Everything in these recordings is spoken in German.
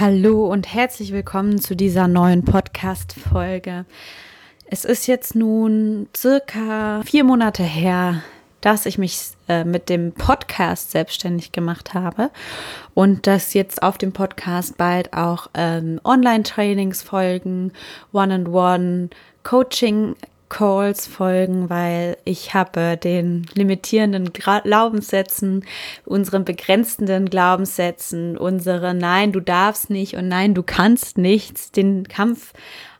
Hallo und herzlich willkommen zu dieser neuen Podcast-Folge. Es ist jetzt nun circa vier Monate her, dass ich mich äh, mit dem Podcast selbstständig gemacht habe und dass jetzt auf dem Podcast bald auch ähm, Online-Trainings folgen, One-on-One, Coaching Calls folgen, weil ich habe den limitierenden Glaubenssätzen, unseren begrenzenden Glaubenssätzen, unsere Nein, du darfst nicht und Nein, du kannst nichts, den Kampf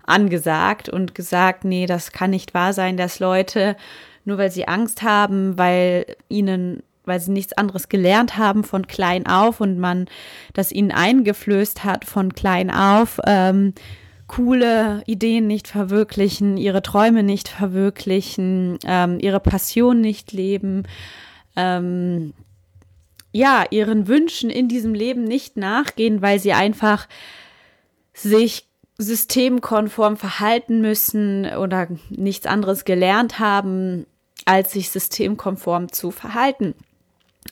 angesagt und gesagt, nee, das kann nicht wahr sein, dass Leute, nur weil sie Angst haben, weil ihnen weil sie nichts anderes gelernt haben von klein auf und man das ihnen eingeflößt hat von klein auf, ähm, coole Ideen nicht verwirklichen, ihre Träume nicht verwirklichen, ähm, ihre Passion nicht leben, ähm, ja, ihren Wünschen in diesem Leben nicht nachgehen, weil sie einfach sich systemkonform verhalten müssen oder nichts anderes gelernt haben, als sich systemkonform zu verhalten.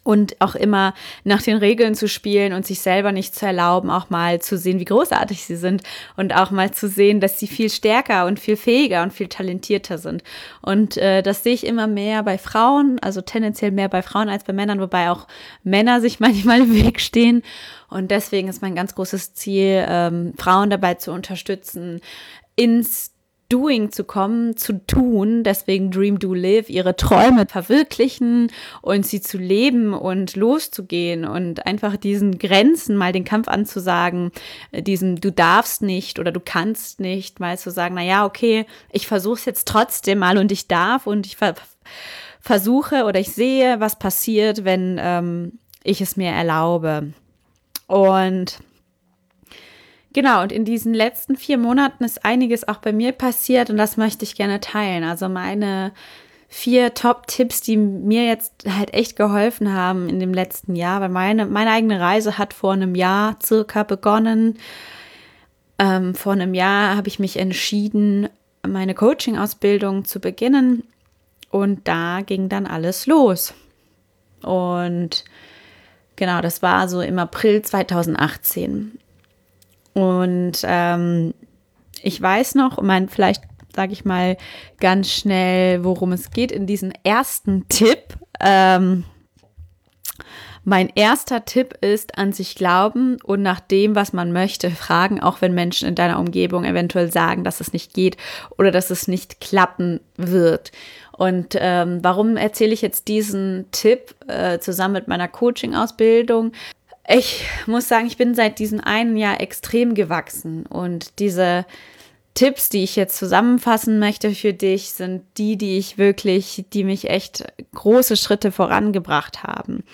Und auch immer nach den Regeln zu spielen und sich selber nicht zu erlauben, auch mal zu sehen, wie großartig sie sind und auch mal zu sehen, dass sie viel stärker und viel fähiger und viel talentierter sind. Und äh, das sehe ich immer mehr bei Frauen, also tendenziell mehr bei Frauen als bei Männern, wobei auch Männer sich manchmal im Weg stehen. Und deswegen ist mein ganz großes Ziel, ähm, Frauen dabei zu unterstützen, ins Doing zu kommen, zu tun, deswegen Dream, Do, Live, ihre Träume verwirklichen und sie zu leben und loszugehen und einfach diesen Grenzen mal den Kampf anzusagen, äh, diesen du darfst nicht oder du kannst nicht, mal zu sagen, na ja, okay, ich versuche es jetzt trotzdem mal und ich darf und ich ver versuche oder ich sehe, was passiert, wenn ähm, ich es mir erlaube. Und Genau, und in diesen letzten vier Monaten ist einiges auch bei mir passiert und das möchte ich gerne teilen. Also meine vier Top-Tipps, die mir jetzt halt echt geholfen haben in dem letzten Jahr, weil meine, meine eigene Reise hat vor einem Jahr circa begonnen. Ähm, vor einem Jahr habe ich mich entschieden, meine Coaching-Ausbildung zu beginnen und da ging dann alles los. Und genau, das war so im April 2018. Und ähm, ich weiß noch, mein, vielleicht sage ich mal ganz schnell, worum es geht in diesem ersten Tipp. Ähm, mein erster Tipp ist an sich glauben und nach dem, was man möchte, fragen, auch wenn Menschen in deiner Umgebung eventuell sagen, dass es nicht geht oder dass es nicht klappen wird. Und ähm, warum erzähle ich jetzt diesen Tipp äh, zusammen mit meiner Coaching-Ausbildung? Ich muss sagen, ich bin seit diesem einen Jahr extrem gewachsen und diese Tipps, die ich jetzt zusammenfassen möchte für dich, sind die, die ich wirklich, die mich echt große Schritte vorangebracht haben.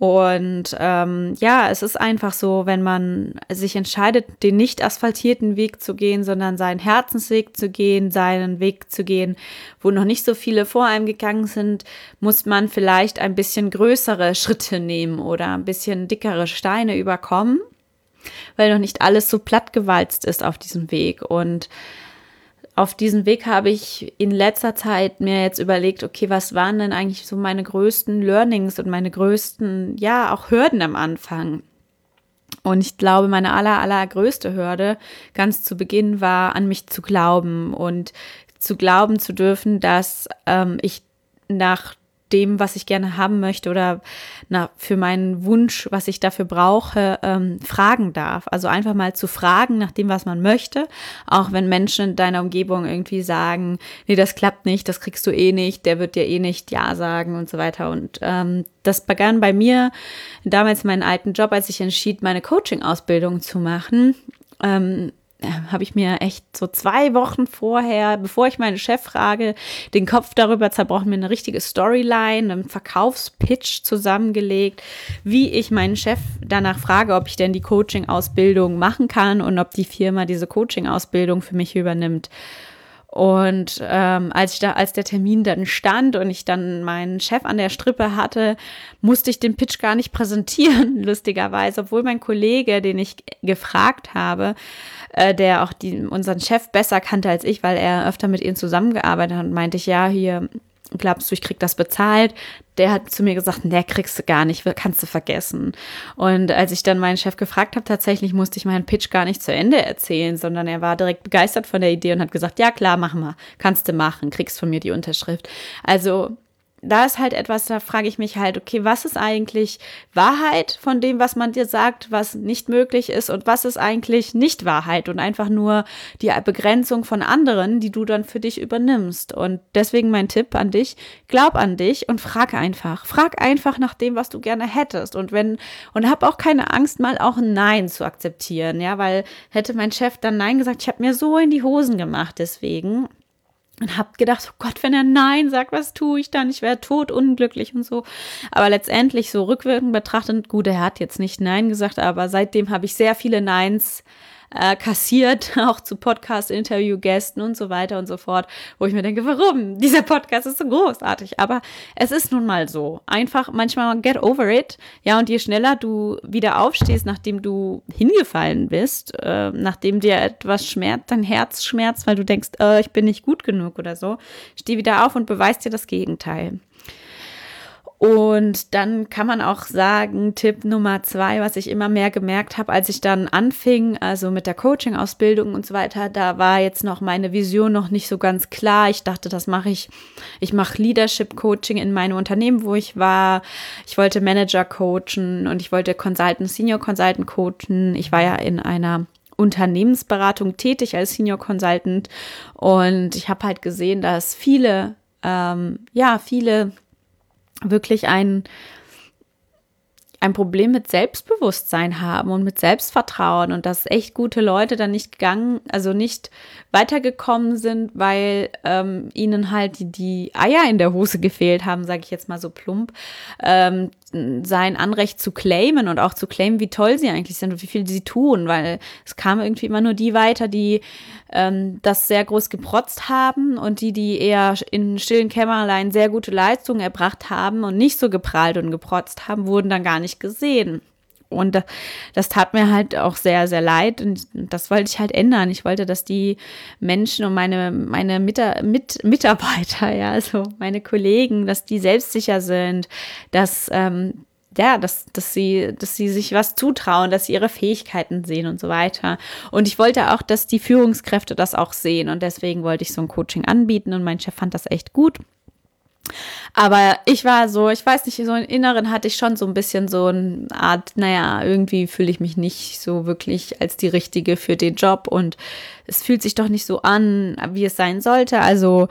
Und ähm, ja, es ist einfach so, wenn man sich entscheidet, den nicht asphaltierten Weg zu gehen, sondern seinen Herzensweg zu gehen, seinen Weg zu gehen, wo noch nicht so viele vor einem gegangen sind, muss man vielleicht ein bisschen größere Schritte nehmen oder ein bisschen dickere Steine überkommen, weil noch nicht alles so plattgewalzt ist auf diesem Weg. Und auf diesem Weg habe ich in letzter Zeit mir jetzt überlegt, okay, was waren denn eigentlich so meine größten Learnings und meine größten, ja, auch Hürden am Anfang? Und ich glaube, meine aller, allergrößte Hürde ganz zu Beginn war, an mich zu glauben und zu glauben zu dürfen, dass ähm, ich nach dem, was ich gerne haben möchte oder na, für meinen Wunsch, was ich dafür brauche, ähm, fragen darf. Also einfach mal zu fragen nach dem, was man möchte, auch wenn Menschen in deiner Umgebung irgendwie sagen, nee, das klappt nicht, das kriegst du eh nicht, der wird dir eh nicht Ja sagen und so weiter. Und ähm, das begann bei mir damals meinen alten Job, als ich entschied, meine Coaching-Ausbildung zu machen. Ähm, habe ich mir echt so zwei Wochen vorher, bevor ich meinen Chef frage, den Kopf darüber zerbrochen, mir eine richtige Storyline, einen Verkaufspitch zusammengelegt, wie ich meinen Chef danach frage, ob ich denn die Coaching-Ausbildung machen kann und ob die Firma diese Coaching-Ausbildung für mich übernimmt. Und ähm, als ich da, als der Termin dann stand und ich dann meinen Chef an der Strippe hatte, musste ich den Pitch gar nicht präsentieren, lustigerweise, obwohl mein Kollege, den ich gefragt habe, äh, der auch die, unseren Chef besser kannte als ich, weil er öfter mit ihm zusammengearbeitet hat, meinte ich, ja, hier, glaubst du, ich krieg das bezahlt? Der hat zu mir gesagt, nee, kriegst du gar nicht, kannst du vergessen. Und als ich dann meinen Chef gefragt habe, tatsächlich musste ich meinen Pitch gar nicht zu Ende erzählen, sondern er war direkt begeistert von der Idee und hat gesagt, ja klar, machen wir, kannst du machen, kriegst von mir die Unterschrift. Also da ist halt etwas, da frage ich mich halt, okay, was ist eigentlich Wahrheit von dem, was man dir sagt, was nicht möglich ist und was ist eigentlich nicht Wahrheit und einfach nur die Begrenzung von anderen, die du dann für dich übernimmst. Und deswegen mein Tipp an dich, glaub an dich und frag einfach. Frag einfach nach dem, was du gerne hättest und wenn und hab auch keine Angst mal auch ein Nein zu akzeptieren, ja, weil hätte mein Chef dann Nein gesagt, ich habe mir so in die Hosen gemacht deswegen und habe gedacht, oh Gott, wenn er Nein sagt, was tue ich dann? Ich wäre tot unglücklich und so. Aber letztendlich so rückwirkend betrachtet, gut, er hat jetzt nicht Nein gesagt, aber seitdem habe ich sehr viele Neins äh, kassiert, auch zu Podcast-Interview-Gästen und so weiter und so fort, wo ich mir denke, warum? Dieser Podcast ist so großartig. Aber es ist nun mal so. Einfach manchmal get over it. Ja, und je schneller du wieder aufstehst, nachdem du hingefallen bist, äh, nachdem dir etwas schmerzt, dein Herz schmerzt, weil du denkst, äh, ich bin nicht gut genug oder so, steh wieder auf und beweist dir das Gegenteil. Und dann kann man auch sagen, Tipp Nummer zwei, was ich immer mehr gemerkt habe, als ich dann anfing, also mit der Coaching-Ausbildung und so weiter, da war jetzt noch meine Vision noch nicht so ganz klar. Ich dachte, das mache ich. Ich mache Leadership-Coaching in meinem Unternehmen, wo ich war. Ich wollte Manager coachen und ich wollte Consultant, Senior Consultant coachen. Ich war ja in einer Unternehmensberatung tätig als Senior Consultant und ich habe halt gesehen, dass viele, ähm, ja, viele wirklich ein, ein Problem mit Selbstbewusstsein haben und mit Selbstvertrauen und dass echt gute Leute dann nicht gegangen, also nicht weitergekommen sind, weil ähm, ihnen halt die, die, Eier in der Hose gefehlt haben, sage ich jetzt mal so plump, ähm, sein Anrecht zu claimen und auch zu claimen, wie toll sie eigentlich sind und wie viel sie tun, weil es kam irgendwie immer nur die weiter, die ähm, das sehr groß geprotzt haben und die, die eher in stillen Kämmerlein sehr gute Leistungen erbracht haben und nicht so geprahlt und geprotzt haben, wurden dann gar nicht gesehen. Und das tat mir halt auch sehr, sehr leid. Und das wollte ich halt ändern. Ich wollte, dass die Menschen und meine, meine Mit Mit Mitarbeiter, ja, also meine Kollegen, dass die selbstsicher sind, dass, ähm, ja, dass, dass sie, dass sie sich was zutrauen, dass sie ihre Fähigkeiten sehen und so weiter. Und ich wollte auch, dass die Führungskräfte das auch sehen. Und deswegen wollte ich so ein Coaching anbieten und mein Chef fand das echt gut. Aber ich war so, ich weiß nicht, so im Inneren hatte ich schon so ein bisschen so eine Art, naja, irgendwie fühle ich mich nicht so wirklich als die Richtige für den Job und es fühlt sich doch nicht so an, wie es sein sollte. Also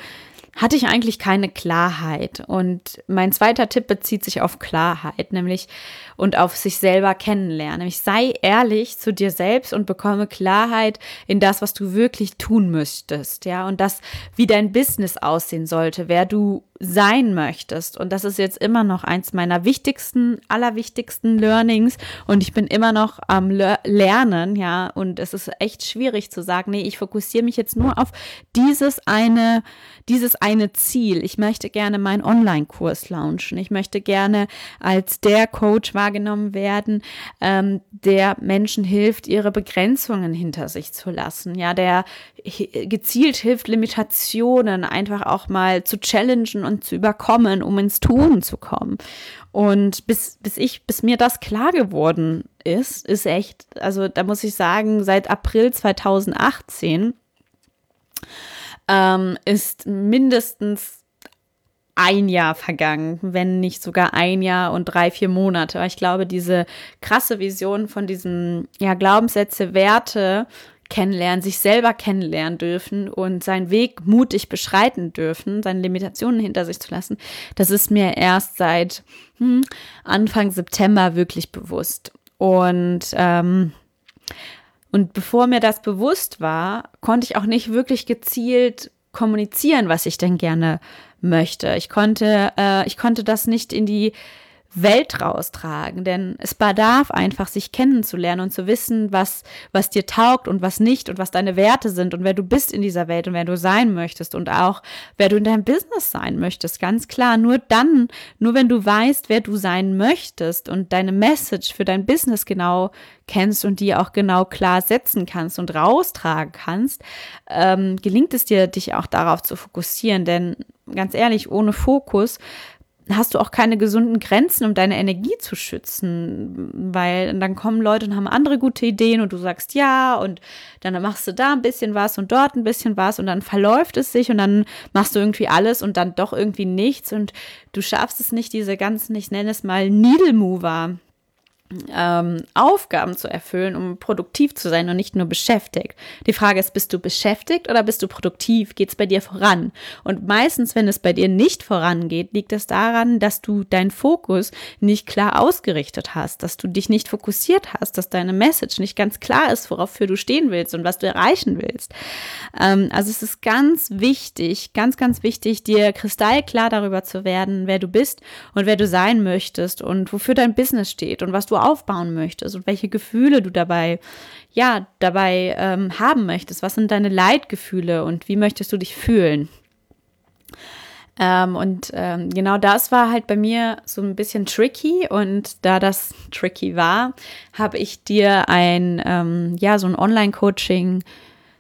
hatte ich eigentlich keine Klarheit. Und mein zweiter Tipp bezieht sich auf Klarheit, nämlich und auf sich selber kennenlernen. Nämlich sei ehrlich zu dir selbst und bekomme Klarheit in das, was du wirklich tun müsstest, ja, und das, wie dein Business aussehen sollte, wer du sein möchtest. Und das ist jetzt immer noch eins meiner wichtigsten, allerwichtigsten Learnings. Und ich bin immer noch am Le Lernen, ja. Und es ist echt schwierig zu sagen, nee, ich fokussiere mich jetzt nur auf dieses eine, dieses eine Ziel. Ich möchte gerne meinen Online-Kurs launchen. Ich möchte gerne als der Coach wahrgenommen werden, ähm, der Menschen hilft, ihre Begrenzungen hinter sich zu lassen. Ja, der gezielt hilft, Limitationen einfach auch mal zu challengen und zu überkommen, um ins Tun zu kommen. Und bis, bis ich, bis mir das klar geworden ist, ist echt, also da muss ich sagen, seit April 2018 ähm, ist mindestens ein Jahr vergangen, wenn nicht sogar ein Jahr und drei, vier Monate. Ich glaube, diese krasse Vision von diesen ja, Glaubenssätze, Werte kennenlernen, sich selber kennenlernen dürfen und seinen Weg mutig beschreiten dürfen, seine Limitationen hinter sich zu lassen, das ist mir erst seit hm, Anfang September wirklich bewusst. Und ähm, und bevor mir das bewusst war, konnte ich auch nicht wirklich gezielt kommunizieren, was ich denn gerne möchte. Ich konnte, äh, ich konnte das nicht in die Welt raustragen, denn es bedarf einfach, sich kennenzulernen und zu wissen, was, was dir taugt und was nicht und was deine Werte sind und wer du bist in dieser Welt und wer du sein möchtest und auch wer du in deinem Business sein möchtest. Ganz klar, nur dann, nur wenn du weißt, wer du sein möchtest und deine Message für dein Business genau kennst und die auch genau klar setzen kannst und raustragen kannst, ähm, gelingt es dir, dich auch darauf zu fokussieren. Denn ganz ehrlich, ohne Fokus hast du auch keine gesunden Grenzen, um deine Energie zu schützen, weil dann kommen Leute und haben andere gute Ideen und du sagst ja und dann machst du da ein bisschen was und dort ein bisschen was und dann verläuft es sich und dann machst du irgendwie alles und dann doch irgendwie nichts und du schaffst es nicht, diese ganzen, ich nenne es mal Needle Mover ähm, Aufgaben zu erfüllen, um produktiv zu sein und nicht nur beschäftigt. Die Frage ist, bist du beschäftigt oder bist du produktiv? Geht es bei dir voran? Und meistens, wenn es bei dir nicht vorangeht, liegt es daran, dass du deinen Fokus nicht klar ausgerichtet hast, dass du dich nicht fokussiert hast, dass deine Message nicht ganz klar ist, worauf du stehen willst und was du erreichen willst. Ähm, also es ist ganz wichtig, ganz, ganz wichtig, dir kristallklar darüber zu werden, wer du bist und wer du sein möchtest und wofür dein Business steht und was du aufbauen möchtest und welche Gefühle du dabei, ja, dabei ähm, haben möchtest. Was sind deine Leitgefühle und wie möchtest du dich fühlen? Ähm, und ähm, genau das war halt bei mir so ein bisschen tricky. Und da das tricky war, habe ich dir ein, ähm, ja, so ein Online-Coaching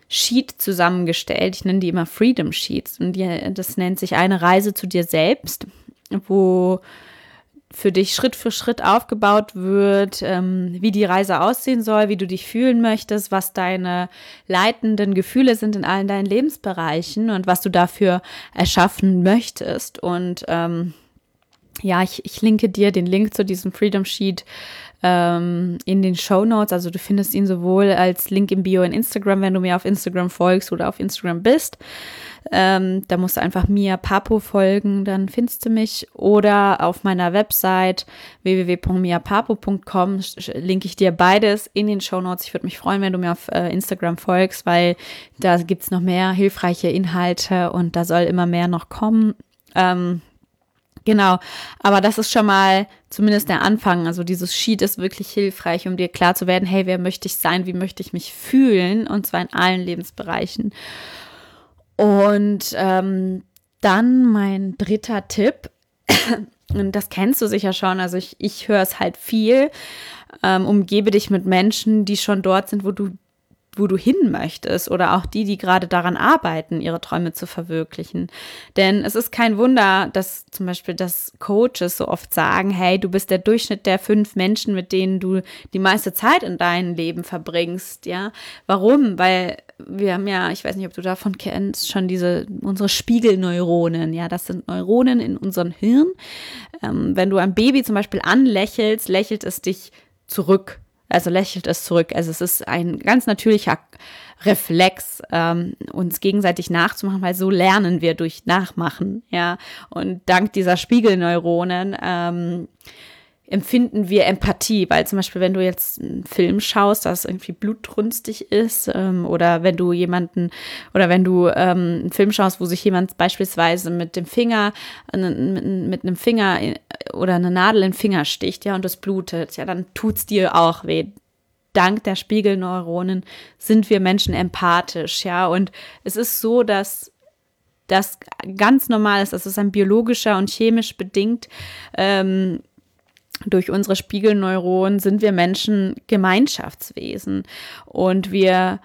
Sheet zusammengestellt. Ich nenne die immer Freedom Sheets. Und die, das nennt sich eine Reise zu dir selbst, wo für dich Schritt für Schritt aufgebaut wird, ähm, wie die Reise aussehen soll, wie du dich fühlen möchtest, was deine leitenden Gefühle sind in allen deinen Lebensbereichen und was du dafür erschaffen möchtest. Und ähm, ja, ich, ich linke dir den Link zu diesem Freedom Sheet ähm, in den Show Notes. Also du findest ihn sowohl als Link im Bio in Instagram, wenn du mir auf Instagram folgst oder auf Instagram bist. Ähm, da musst du einfach Mia Papo folgen, dann findest du mich. Oder auf meiner Website www.miapapo.com linke ich dir beides in den Show Notes. Ich würde mich freuen, wenn du mir auf äh, Instagram folgst, weil da gibt es noch mehr hilfreiche Inhalte und da soll immer mehr noch kommen. Ähm, Genau, aber das ist schon mal zumindest der Anfang. Also dieses Sheet ist wirklich hilfreich, um dir klar zu werden, hey, wer möchte ich sein, wie möchte ich mich fühlen und zwar in allen Lebensbereichen. Und ähm, dann mein dritter Tipp, und das kennst du sicher schon, also ich, ich höre es halt viel, ähm, umgebe dich mit Menschen, die schon dort sind, wo du wo du hin möchtest oder auch die, die gerade daran arbeiten, ihre Träume zu verwirklichen. Denn es ist kein Wunder, dass zum Beispiel das Coaches so oft sagen, hey, du bist der Durchschnitt der fünf Menschen, mit denen du die meiste Zeit in deinem Leben verbringst, ja. Warum? Weil wir haben ja, ich weiß nicht, ob du davon kennst, schon diese, unsere Spiegelneuronen, ja, das sind Neuronen in unserem Hirn. Ähm, wenn du ein Baby zum Beispiel anlächelst, lächelt es dich zurück also lächelt es zurück. Also es ist ein ganz natürlicher Reflex, ähm, uns gegenseitig nachzumachen, weil so lernen wir durch Nachmachen, ja. Und dank dieser Spiegelneuronen ähm, empfinden wir Empathie, weil zum Beispiel, wenn du jetzt einen Film schaust, das irgendwie blutrünstig ist, ähm, oder wenn du jemanden, oder wenn du ähm, einen Film schaust, wo sich jemand beispielsweise mit dem Finger, mit, einem Finger oder eine Nadel in den Finger sticht, ja, und das blutet, ja, dann tut's dir auch weh. Dank der Spiegelneuronen sind wir Menschen empathisch, ja, und es ist so, dass das ganz normal ist, das ist ein biologischer und chemisch bedingt ähm, durch unsere Spiegelneuronen sind wir Menschen Gemeinschaftswesen und wir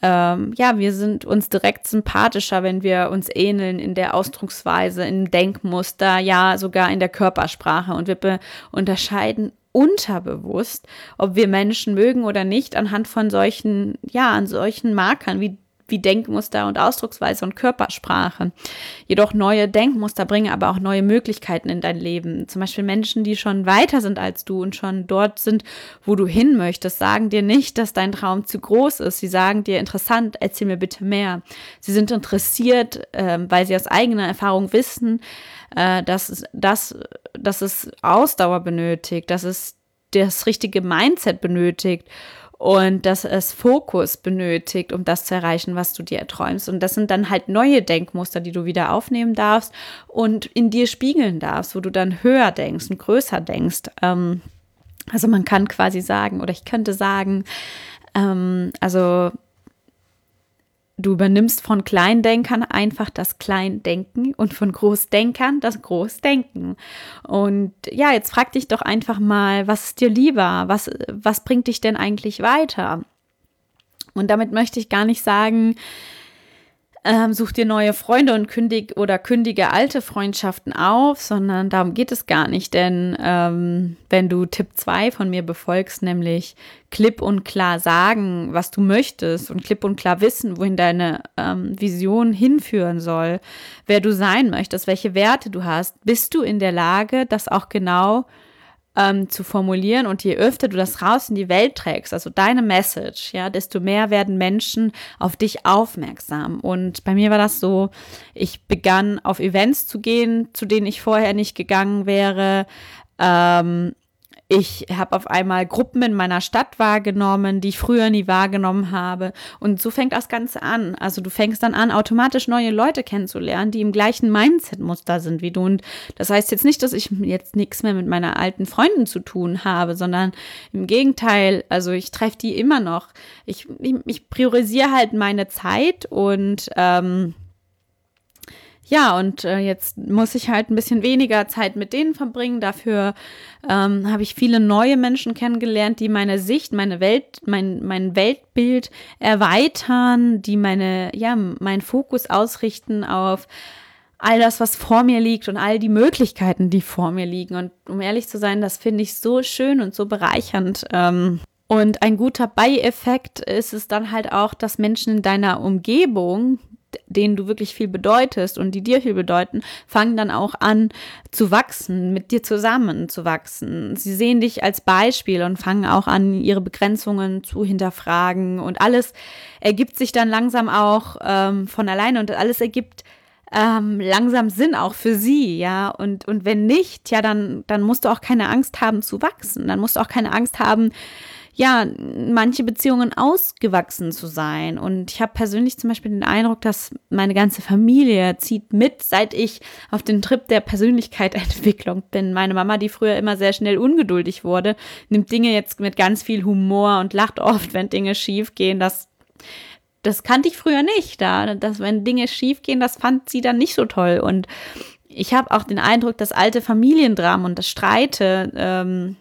ähm, ja, wir sind uns direkt sympathischer, wenn wir uns ähneln in der Ausdrucksweise, im Denkmuster, ja, sogar in der Körpersprache. Und wir unterscheiden unterbewusst, ob wir Menschen mögen oder nicht, anhand von solchen, ja, an solchen Markern wie wie Denkmuster und Ausdrucksweise und Körpersprache. Jedoch neue Denkmuster bringen aber auch neue Möglichkeiten in dein Leben. Zum Beispiel Menschen, die schon weiter sind als du und schon dort sind, wo du hin möchtest, sagen dir nicht, dass dein Traum zu groß ist. Sie sagen dir, interessant, erzähl mir bitte mehr. Sie sind interessiert, äh, weil sie aus eigener Erfahrung wissen, äh, dass, dass, dass es Ausdauer benötigt, dass es das richtige Mindset benötigt und dass es Fokus benötigt, um das zu erreichen, was du dir erträumst. Und das sind dann halt neue Denkmuster, die du wieder aufnehmen darfst und in dir spiegeln darfst, wo du dann höher denkst und größer denkst. Ähm, also man kann quasi sagen, oder ich könnte sagen, ähm, also Du übernimmst von Kleindenkern einfach das Kleindenken und von Großdenkern das Großdenken. Und ja, jetzt frag dich doch einfach mal, was ist dir lieber? Was, was bringt dich denn eigentlich weiter? Und damit möchte ich gar nicht sagen, ähm, such dir neue Freunde und kündig oder kündige alte Freundschaften auf, sondern darum geht es gar nicht. Denn ähm, wenn du Tipp 2 von mir befolgst, nämlich klipp und klar sagen, was du möchtest und klipp und klar wissen, wohin deine ähm, Vision hinführen soll, wer du sein möchtest, welche Werte du hast, bist du in der Lage, das auch genau ähm, zu formulieren. Und je öfter du das raus in die Welt trägst, also deine Message, ja, desto mehr werden Menschen auf dich aufmerksam. Und bei mir war das so, ich begann auf Events zu gehen, zu denen ich vorher nicht gegangen wäre. Ähm, ich habe auf einmal Gruppen in meiner Stadt wahrgenommen, die ich früher nie wahrgenommen habe. Und so fängt das Ganze an. Also du fängst dann an, automatisch neue Leute kennenzulernen, die im gleichen Mindset-Muster sind wie du. Und das heißt jetzt nicht, dass ich jetzt nichts mehr mit meiner alten Freunden zu tun habe, sondern im Gegenteil, also ich treffe die immer noch. Ich, ich, ich priorisiere halt meine Zeit und ähm, ja, und äh, jetzt muss ich halt ein bisschen weniger Zeit mit denen verbringen. Dafür ähm, habe ich viele neue Menschen kennengelernt, die meine Sicht, meine Welt, mein, mein Weltbild erweitern, die meine, ja, meinen Fokus ausrichten auf all das, was vor mir liegt und all die Möglichkeiten, die vor mir liegen. Und um ehrlich zu sein, das finde ich so schön und so bereichernd. Ähm, und ein guter Beieffekt ist es dann halt auch, dass Menschen in deiner Umgebung denen du wirklich viel bedeutest und die dir viel bedeuten, fangen dann auch an zu wachsen, mit dir zusammen zu wachsen. Sie sehen dich als Beispiel und fangen auch an, ihre Begrenzungen zu hinterfragen und alles ergibt sich dann langsam auch ähm, von alleine und alles ergibt ähm, langsam Sinn auch für sie, ja. Und, und wenn nicht, ja, dann, dann musst du auch keine Angst haben zu wachsen. Dann musst du auch keine Angst haben, ja, manche Beziehungen ausgewachsen zu sein. Und ich habe persönlich zum Beispiel den Eindruck, dass meine ganze Familie zieht mit, seit ich auf den Trip der Persönlichkeitsentwicklung bin. Meine Mama, die früher immer sehr schnell ungeduldig wurde, nimmt Dinge jetzt mit ganz viel Humor und lacht oft, wenn Dinge schief gehen. Das das kannte ich früher nicht, da, dass wenn Dinge schief gehen, das fand sie dann nicht so toll. Und ich habe auch den Eindruck, dass alte Familiendramen und das Streite ähm,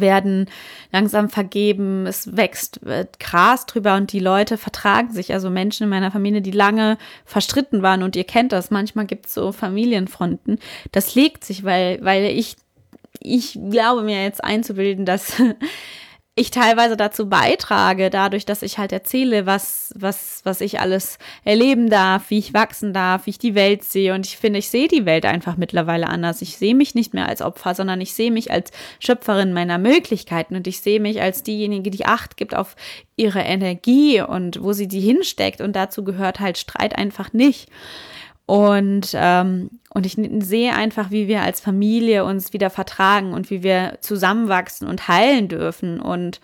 werden langsam vergeben, es wächst Gras drüber und die Leute vertragen sich. Also Menschen in meiner Familie, die lange verstritten waren und ihr kennt das, manchmal gibt es so Familienfronten. Das legt sich, weil, weil ich, ich glaube mir jetzt einzubilden, dass ich teilweise dazu beitrage, dadurch, dass ich halt erzähle, was, was, was ich alles erleben darf, wie ich wachsen darf, wie ich die Welt sehe. Und ich finde, ich sehe die Welt einfach mittlerweile anders. Ich sehe mich nicht mehr als Opfer, sondern ich sehe mich als Schöpferin meiner Möglichkeiten und ich sehe mich als diejenige, die Acht gibt auf ihre Energie und wo sie die hinsteckt. Und dazu gehört halt Streit einfach nicht. Und, ähm, und ich sehe einfach, wie wir als Familie uns wieder vertragen und wie wir zusammenwachsen und heilen dürfen. Und,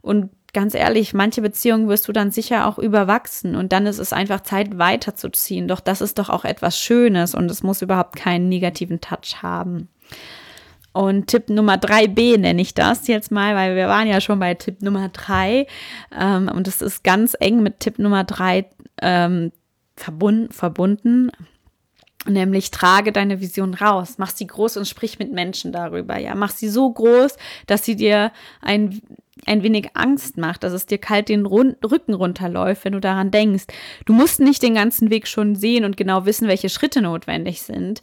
und ganz ehrlich, manche Beziehungen wirst du dann sicher auch überwachsen und dann ist es einfach Zeit weiterzuziehen. Doch das ist doch auch etwas Schönes und es muss überhaupt keinen negativen Touch haben. Und Tipp Nummer 3b nenne ich das jetzt mal, weil wir waren ja schon bei Tipp Nummer 3 ähm, und es ist ganz eng mit Tipp Nummer 3 ähm, verbunden, verbunden nämlich trage deine Vision raus, mach sie groß und sprich mit Menschen darüber, ja, mach sie so groß, dass sie dir ein ein wenig Angst macht, dass es dir kalt den Rücken runterläuft, wenn du daran denkst. Du musst nicht den ganzen Weg schon sehen und genau wissen, welche Schritte notwendig sind.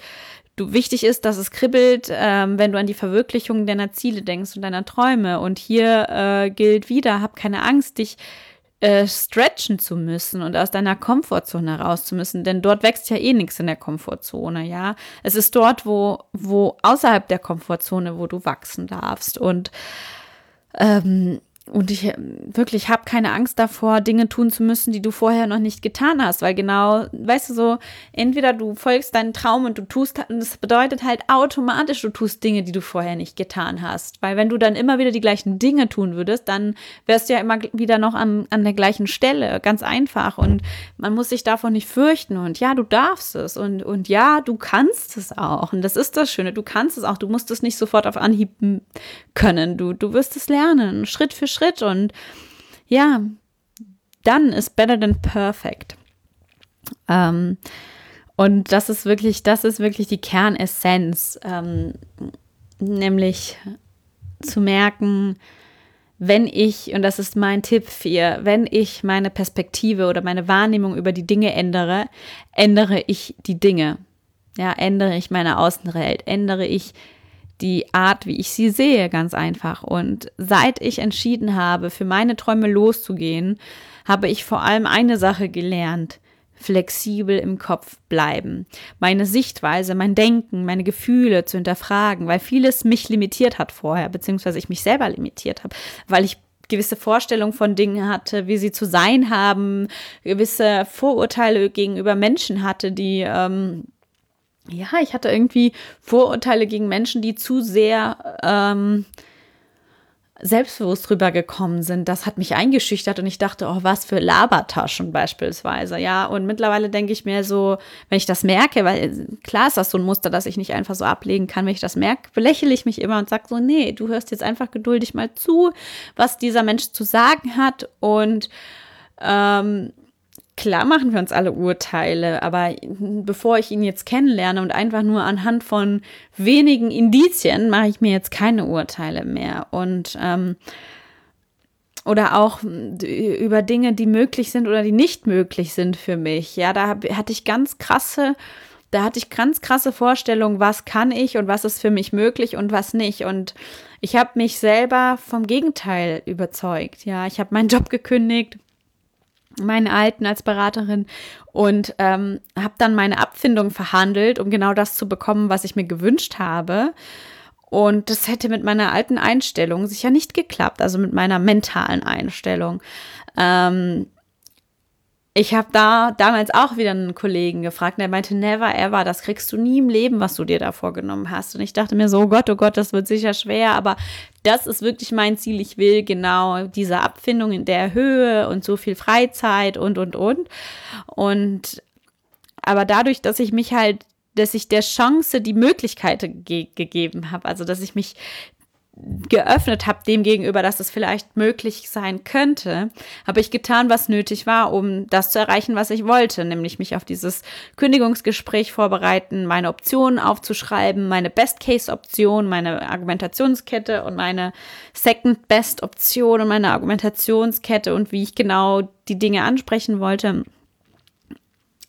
Du, wichtig ist, dass es kribbelt, ähm, wenn du an die Verwirklichung deiner Ziele denkst und deiner Träume. Und hier äh, gilt wieder, hab keine Angst, dich äh, stretchen zu müssen und aus deiner Komfortzone raus zu müssen, denn dort wächst ja eh nichts in der Komfortzone, ja. Es ist dort, wo, wo außerhalb der Komfortzone, wo du wachsen darfst und ähm, und ich wirklich habe keine Angst davor, Dinge tun zu müssen, die du vorher noch nicht getan hast, weil genau, weißt du so, entweder du folgst deinen Traum und du tust, und das bedeutet halt automatisch, du tust Dinge, die du vorher nicht getan hast, weil wenn du dann immer wieder die gleichen Dinge tun würdest, dann wärst du ja immer wieder noch an, an der gleichen Stelle, ganz einfach. Und man muss sich davon nicht fürchten. Und ja, du darfst es. Und, und ja, du kannst es auch. Und das ist das Schöne, du kannst es auch, du musst es nicht sofort auf Anhieb können, du, du wirst es lernen, Schritt für Schritt Schritt und ja, dann ist better than perfect. Ähm, und das ist wirklich, das ist wirklich die Kernessenz, ähm, nämlich zu merken, wenn ich, und das ist mein Tipp für ihr, wenn ich meine Perspektive oder meine Wahrnehmung über die Dinge ändere, ändere ich die Dinge. Ja, ändere ich meine Außenwelt, ändere ich die Art, wie ich sie sehe, ganz einfach. Und seit ich entschieden habe, für meine Träume loszugehen, habe ich vor allem eine Sache gelernt. Flexibel im Kopf bleiben, meine Sichtweise, mein Denken, meine Gefühle zu hinterfragen, weil vieles mich limitiert hat vorher, beziehungsweise ich mich selber limitiert habe, weil ich gewisse Vorstellungen von Dingen hatte, wie sie zu sein haben, gewisse Vorurteile gegenüber Menschen hatte, die ähm, ja, ich hatte irgendwie Vorurteile gegen Menschen, die zu sehr ähm, selbstbewusst rübergekommen sind. Das hat mich eingeschüchtert und ich dachte, oh, was für Labertaschen beispielsweise. Ja, und mittlerweile denke ich mir so, wenn ich das merke, weil klar ist das so ein Muster, dass ich nicht einfach so ablegen kann, wenn ich das merke, belächle ich mich immer und sage so, nee, du hörst jetzt einfach geduldig mal zu, was dieser Mensch zu sagen hat und ähm, Klar machen wir uns alle Urteile, aber bevor ich ihn jetzt kennenlerne und einfach nur anhand von wenigen Indizien mache ich mir jetzt keine Urteile mehr. Und ähm, oder auch über Dinge, die möglich sind oder die nicht möglich sind für mich. Ja, da hatte ich ganz krasse, da hatte ich ganz krasse Vorstellungen, was kann ich und was ist für mich möglich und was nicht. Und ich habe mich selber vom Gegenteil überzeugt. Ja, ich habe meinen Job gekündigt meinen alten als Beraterin und ähm, habe dann meine Abfindung verhandelt, um genau das zu bekommen, was ich mir gewünscht habe. Und das hätte mit meiner alten Einstellung sicher nicht geklappt, also mit meiner mentalen Einstellung. Ähm, ich habe da damals auch wieder einen Kollegen gefragt, der meinte, never ever, das kriegst du nie im Leben, was du dir da vorgenommen hast. Und ich dachte mir so, oh Gott, oh Gott, das wird sicher schwer, aber das ist wirklich mein Ziel. Ich will genau diese Abfindung in der Höhe und so viel Freizeit und, und, und. Und aber dadurch, dass ich mich halt dass ich der Chance die Möglichkeit ge gegeben habe, also dass ich mich geöffnet habe dem gegenüber, dass es vielleicht möglich sein könnte, habe ich getan, was nötig war, um das zu erreichen, was ich wollte, nämlich mich auf dieses Kündigungsgespräch vorbereiten, meine Optionen aufzuschreiben, meine Best-Case-Option, meine Argumentationskette und meine Second-Best-Option und meine Argumentationskette und wie ich genau die Dinge ansprechen wollte.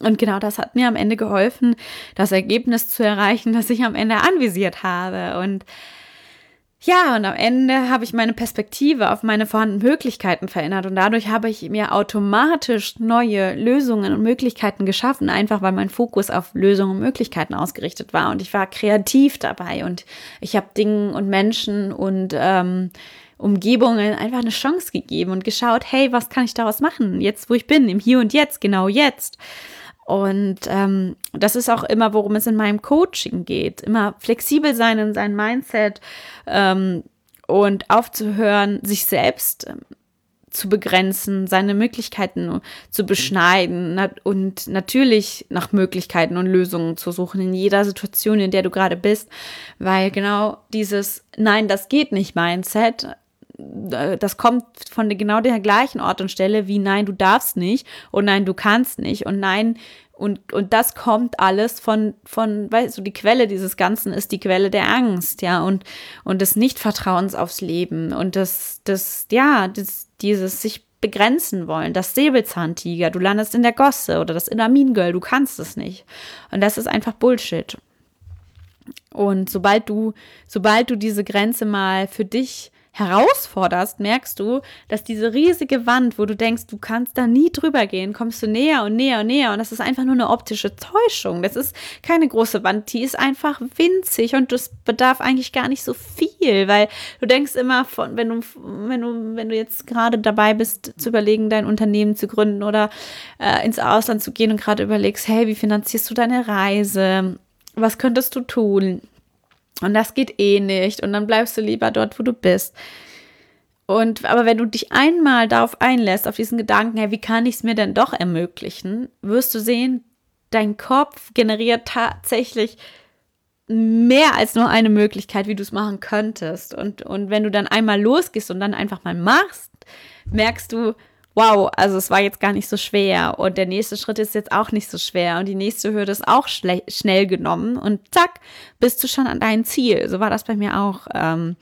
Und genau das hat mir am Ende geholfen, das Ergebnis zu erreichen, das ich am Ende anvisiert habe. Und ja, und am Ende habe ich meine Perspektive auf meine vorhandenen Möglichkeiten verändert und dadurch habe ich mir automatisch neue Lösungen und Möglichkeiten geschaffen, einfach weil mein Fokus auf Lösungen und Möglichkeiten ausgerichtet war und ich war kreativ dabei und ich habe Dingen und Menschen und ähm, Umgebungen einfach eine Chance gegeben und geschaut, hey, was kann ich daraus machen? Jetzt, wo ich bin, im Hier und Jetzt, genau jetzt. Und ähm, das ist auch immer, worum es in meinem Coaching geht. Immer flexibel sein in seinem Mindset ähm, und aufzuhören, sich selbst ähm, zu begrenzen, seine Möglichkeiten zu beschneiden und natürlich nach Möglichkeiten und Lösungen zu suchen in jeder Situation, in der du gerade bist, weil genau dieses Nein, das geht nicht Mindset das kommt von genau der gleichen Ort und Stelle wie nein, du darfst nicht und nein, du kannst nicht und nein, und, und das kommt alles von, von, weißt du, die Quelle dieses Ganzen ist die Quelle der Angst, ja, und, und des Nichtvertrauens aufs Leben und das, das, ja, das, dieses sich begrenzen wollen, das Säbelzahntiger, du landest in der Gosse oder das Inner Mean Girl, du kannst es nicht. Und das ist einfach Bullshit. Und sobald du, sobald du diese Grenze mal für dich herausforderst, merkst du, dass diese riesige Wand, wo du denkst, du kannst da nie drüber gehen, kommst du näher und näher und näher und das ist einfach nur eine optische Täuschung. Das ist keine große Wand, die ist einfach winzig und das bedarf eigentlich gar nicht so viel, weil du denkst immer von, wenn du, wenn du, wenn du jetzt gerade dabei bist, zu überlegen, dein Unternehmen zu gründen oder äh, ins Ausland zu gehen und gerade überlegst, hey, wie finanzierst du deine Reise? Was könntest du tun? Und das geht eh nicht. Und dann bleibst du lieber dort, wo du bist. Und aber wenn du dich einmal darauf einlässt, auf diesen Gedanken, hey, wie kann ich es mir denn doch ermöglichen, wirst du sehen, dein Kopf generiert tatsächlich mehr als nur eine Möglichkeit, wie du es machen könntest. Und, und wenn du dann einmal losgehst und dann einfach mal machst, merkst du, wow, also es war jetzt gar nicht so schwer und der nächste Schritt ist jetzt auch nicht so schwer und die nächste Hürde ist auch schnell genommen und zack, bist du schon an deinem Ziel. So war das bei mir auch. Ähm,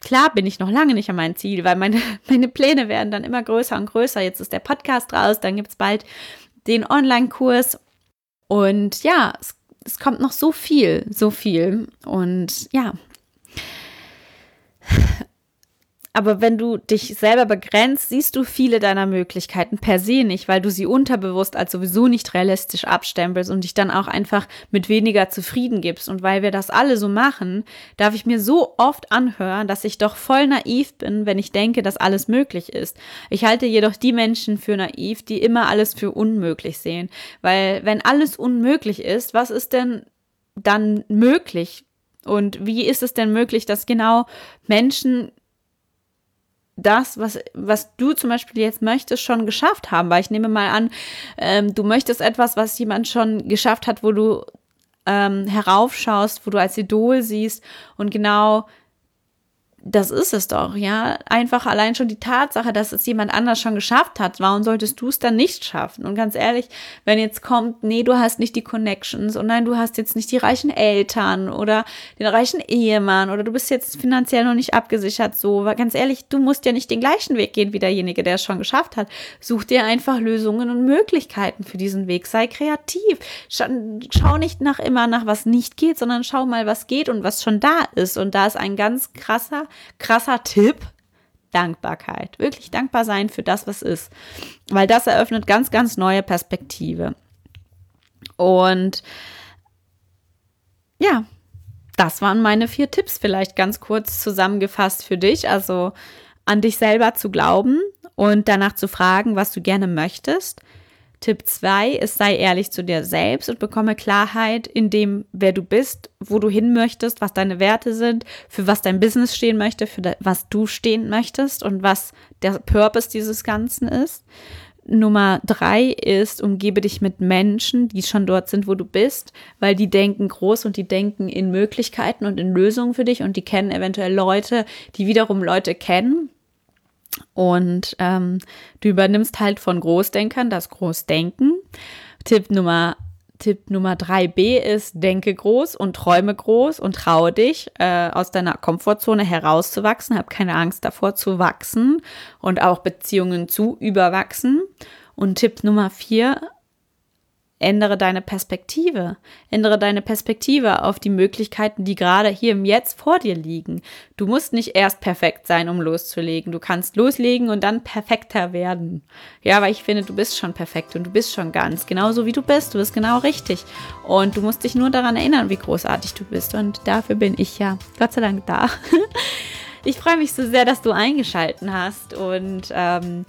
klar bin ich noch lange nicht an meinem Ziel, weil meine, meine Pläne werden dann immer größer und größer. Jetzt ist der Podcast raus, dann gibt es bald den Online-Kurs und ja, es, es kommt noch so viel, so viel und ja, aber wenn du dich selber begrenzt, siehst du viele deiner Möglichkeiten per se nicht, weil du sie unterbewusst als sowieso nicht realistisch abstempelst und dich dann auch einfach mit weniger zufrieden gibst. Und weil wir das alle so machen, darf ich mir so oft anhören, dass ich doch voll naiv bin, wenn ich denke, dass alles möglich ist. Ich halte jedoch die Menschen für naiv, die immer alles für unmöglich sehen. Weil wenn alles unmöglich ist, was ist denn dann möglich? Und wie ist es denn möglich, dass genau Menschen das, was, was du zum Beispiel jetzt möchtest, schon geschafft haben. Weil ich nehme mal an, ähm, du möchtest etwas, was jemand schon geschafft hat, wo du ähm, heraufschaust, wo du als Idol siehst und genau das ist es doch, ja. Einfach allein schon die Tatsache, dass es jemand anders schon geschafft hat. Warum solltest du es dann nicht schaffen? Und ganz ehrlich, wenn jetzt kommt, nee, du hast nicht die Connections und nein, du hast jetzt nicht die reichen Eltern oder den reichen Ehemann oder du bist jetzt finanziell noch nicht abgesichert, so, weil ganz ehrlich, du musst ja nicht den gleichen Weg gehen wie derjenige, der es schon geschafft hat. Such dir einfach Lösungen und Möglichkeiten für diesen Weg. Sei kreativ. Schau, schau nicht nach immer nach was nicht geht, sondern schau mal, was geht und was schon da ist. Und da ist ein ganz krasser krasser Tipp. Dankbarkeit. Wirklich dankbar sein für das, was ist. Weil das eröffnet ganz, ganz neue Perspektive. Und ja, das waren meine vier Tipps vielleicht ganz kurz zusammengefasst für dich. Also an dich selber zu glauben und danach zu fragen, was du gerne möchtest. Tipp 2 ist, sei ehrlich zu dir selbst und bekomme Klarheit in dem, wer du bist, wo du hin möchtest, was deine Werte sind, für was dein Business stehen möchte, für was du stehen möchtest und was der Purpose dieses Ganzen ist. Nummer drei ist, umgebe dich mit Menschen, die schon dort sind, wo du bist, weil die denken groß und die denken in Möglichkeiten und in Lösungen für dich und die kennen eventuell Leute, die wiederum Leute kennen und ähm, du übernimmst halt von Großdenkern das Großdenken. Tipp Nummer Tipp Nummer 3b ist, denke groß und träume groß und traue dich, äh, aus deiner Komfortzone herauszuwachsen. Hab keine Angst davor zu wachsen und auch Beziehungen zu überwachsen. Und Tipp Nummer 4, Ändere deine Perspektive. Ändere deine Perspektive auf die Möglichkeiten, die gerade hier im Jetzt vor dir liegen. Du musst nicht erst perfekt sein, um loszulegen. Du kannst loslegen und dann perfekter werden. Ja, weil ich finde, du bist schon perfekt und du bist schon ganz. Genauso wie du bist. Du bist genau richtig. Und du musst dich nur daran erinnern, wie großartig du bist. Und dafür bin ich ja Gott sei Dank da. ich freue mich so sehr, dass du eingeschalten hast und ähm,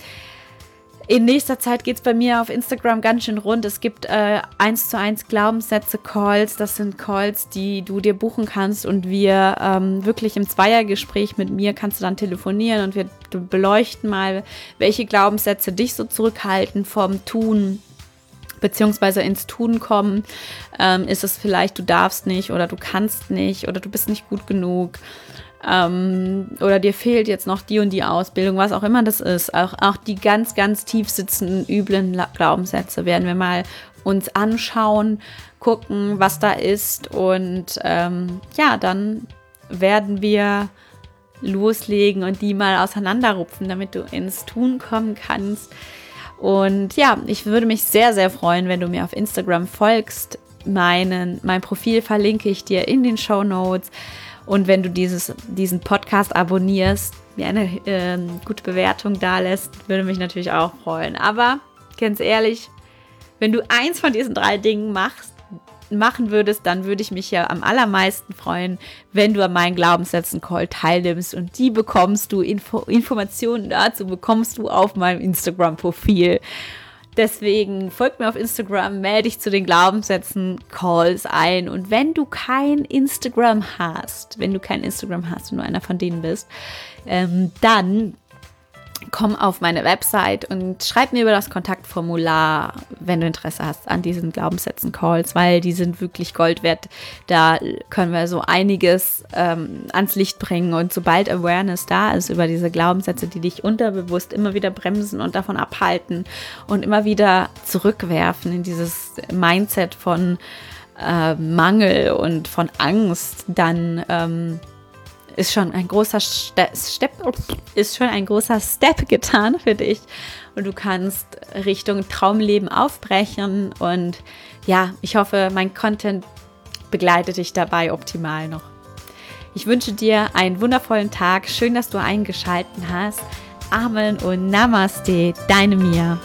in nächster Zeit geht es bei mir auf Instagram ganz schön rund. Es gibt äh, 1 zu 1 Glaubenssätze-Calls. Das sind Calls, die du dir buchen kannst und wir ähm, wirklich im Zweiergespräch mit mir kannst du dann telefonieren und wir beleuchten mal, welche Glaubenssätze dich so zurückhalten vom Tun beziehungsweise ins Tun kommen. Ähm, ist es vielleicht, du darfst nicht oder du kannst nicht oder du bist nicht gut genug ähm, oder dir fehlt jetzt noch die und die Ausbildung, was auch immer das ist. Auch, auch die ganz, ganz tief sitzenden, üblen Glaubenssätze werden wir mal uns anschauen, gucken, was da ist und ähm, ja, dann werden wir loslegen und die mal auseinanderrupfen, damit du ins Tun kommen kannst. Und ja, ich würde mich sehr, sehr freuen, wenn du mir auf Instagram folgst. Meinen, mein Profil verlinke ich dir in den Show Notes. Und wenn du dieses, diesen Podcast abonnierst, mir eine äh, gute Bewertung da lässt, würde mich natürlich auch freuen. Aber ganz ehrlich, wenn du eins von diesen drei Dingen machst, machen würdest, dann würde ich mich ja am allermeisten freuen, wenn du an meinen Glaubenssätzen-Call teilnimmst und die bekommst du, Info Informationen dazu bekommst du auf meinem Instagram-Profil. Deswegen folgt mir auf Instagram, melde dich zu den Glaubenssätzen-Calls ein. Und wenn du kein Instagram hast, wenn du kein Instagram hast und nur einer von denen bist, ähm, dann komm auf meine Website und schreib mir über das Kontaktformular, wenn du Interesse hast an diesen Glaubenssätzen Calls, weil die sind wirklich Gold wert. Da können wir so einiges ähm, ans Licht bringen und sobald Awareness da ist über diese Glaubenssätze, die dich unterbewusst immer wieder bremsen und davon abhalten und immer wieder zurückwerfen in dieses Mindset von äh, Mangel und von Angst, dann ähm, ist schon ein großer Ste Step, ist schon ein großer Step getan für dich und du kannst Richtung Traumleben aufbrechen und ja, ich hoffe, mein Content begleitet dich dabei optimal noch. Ich wünsche dir einen wundervollen Tag. Schön, dass du eingeschaltet hast. Amen und Namaste, deine Mia.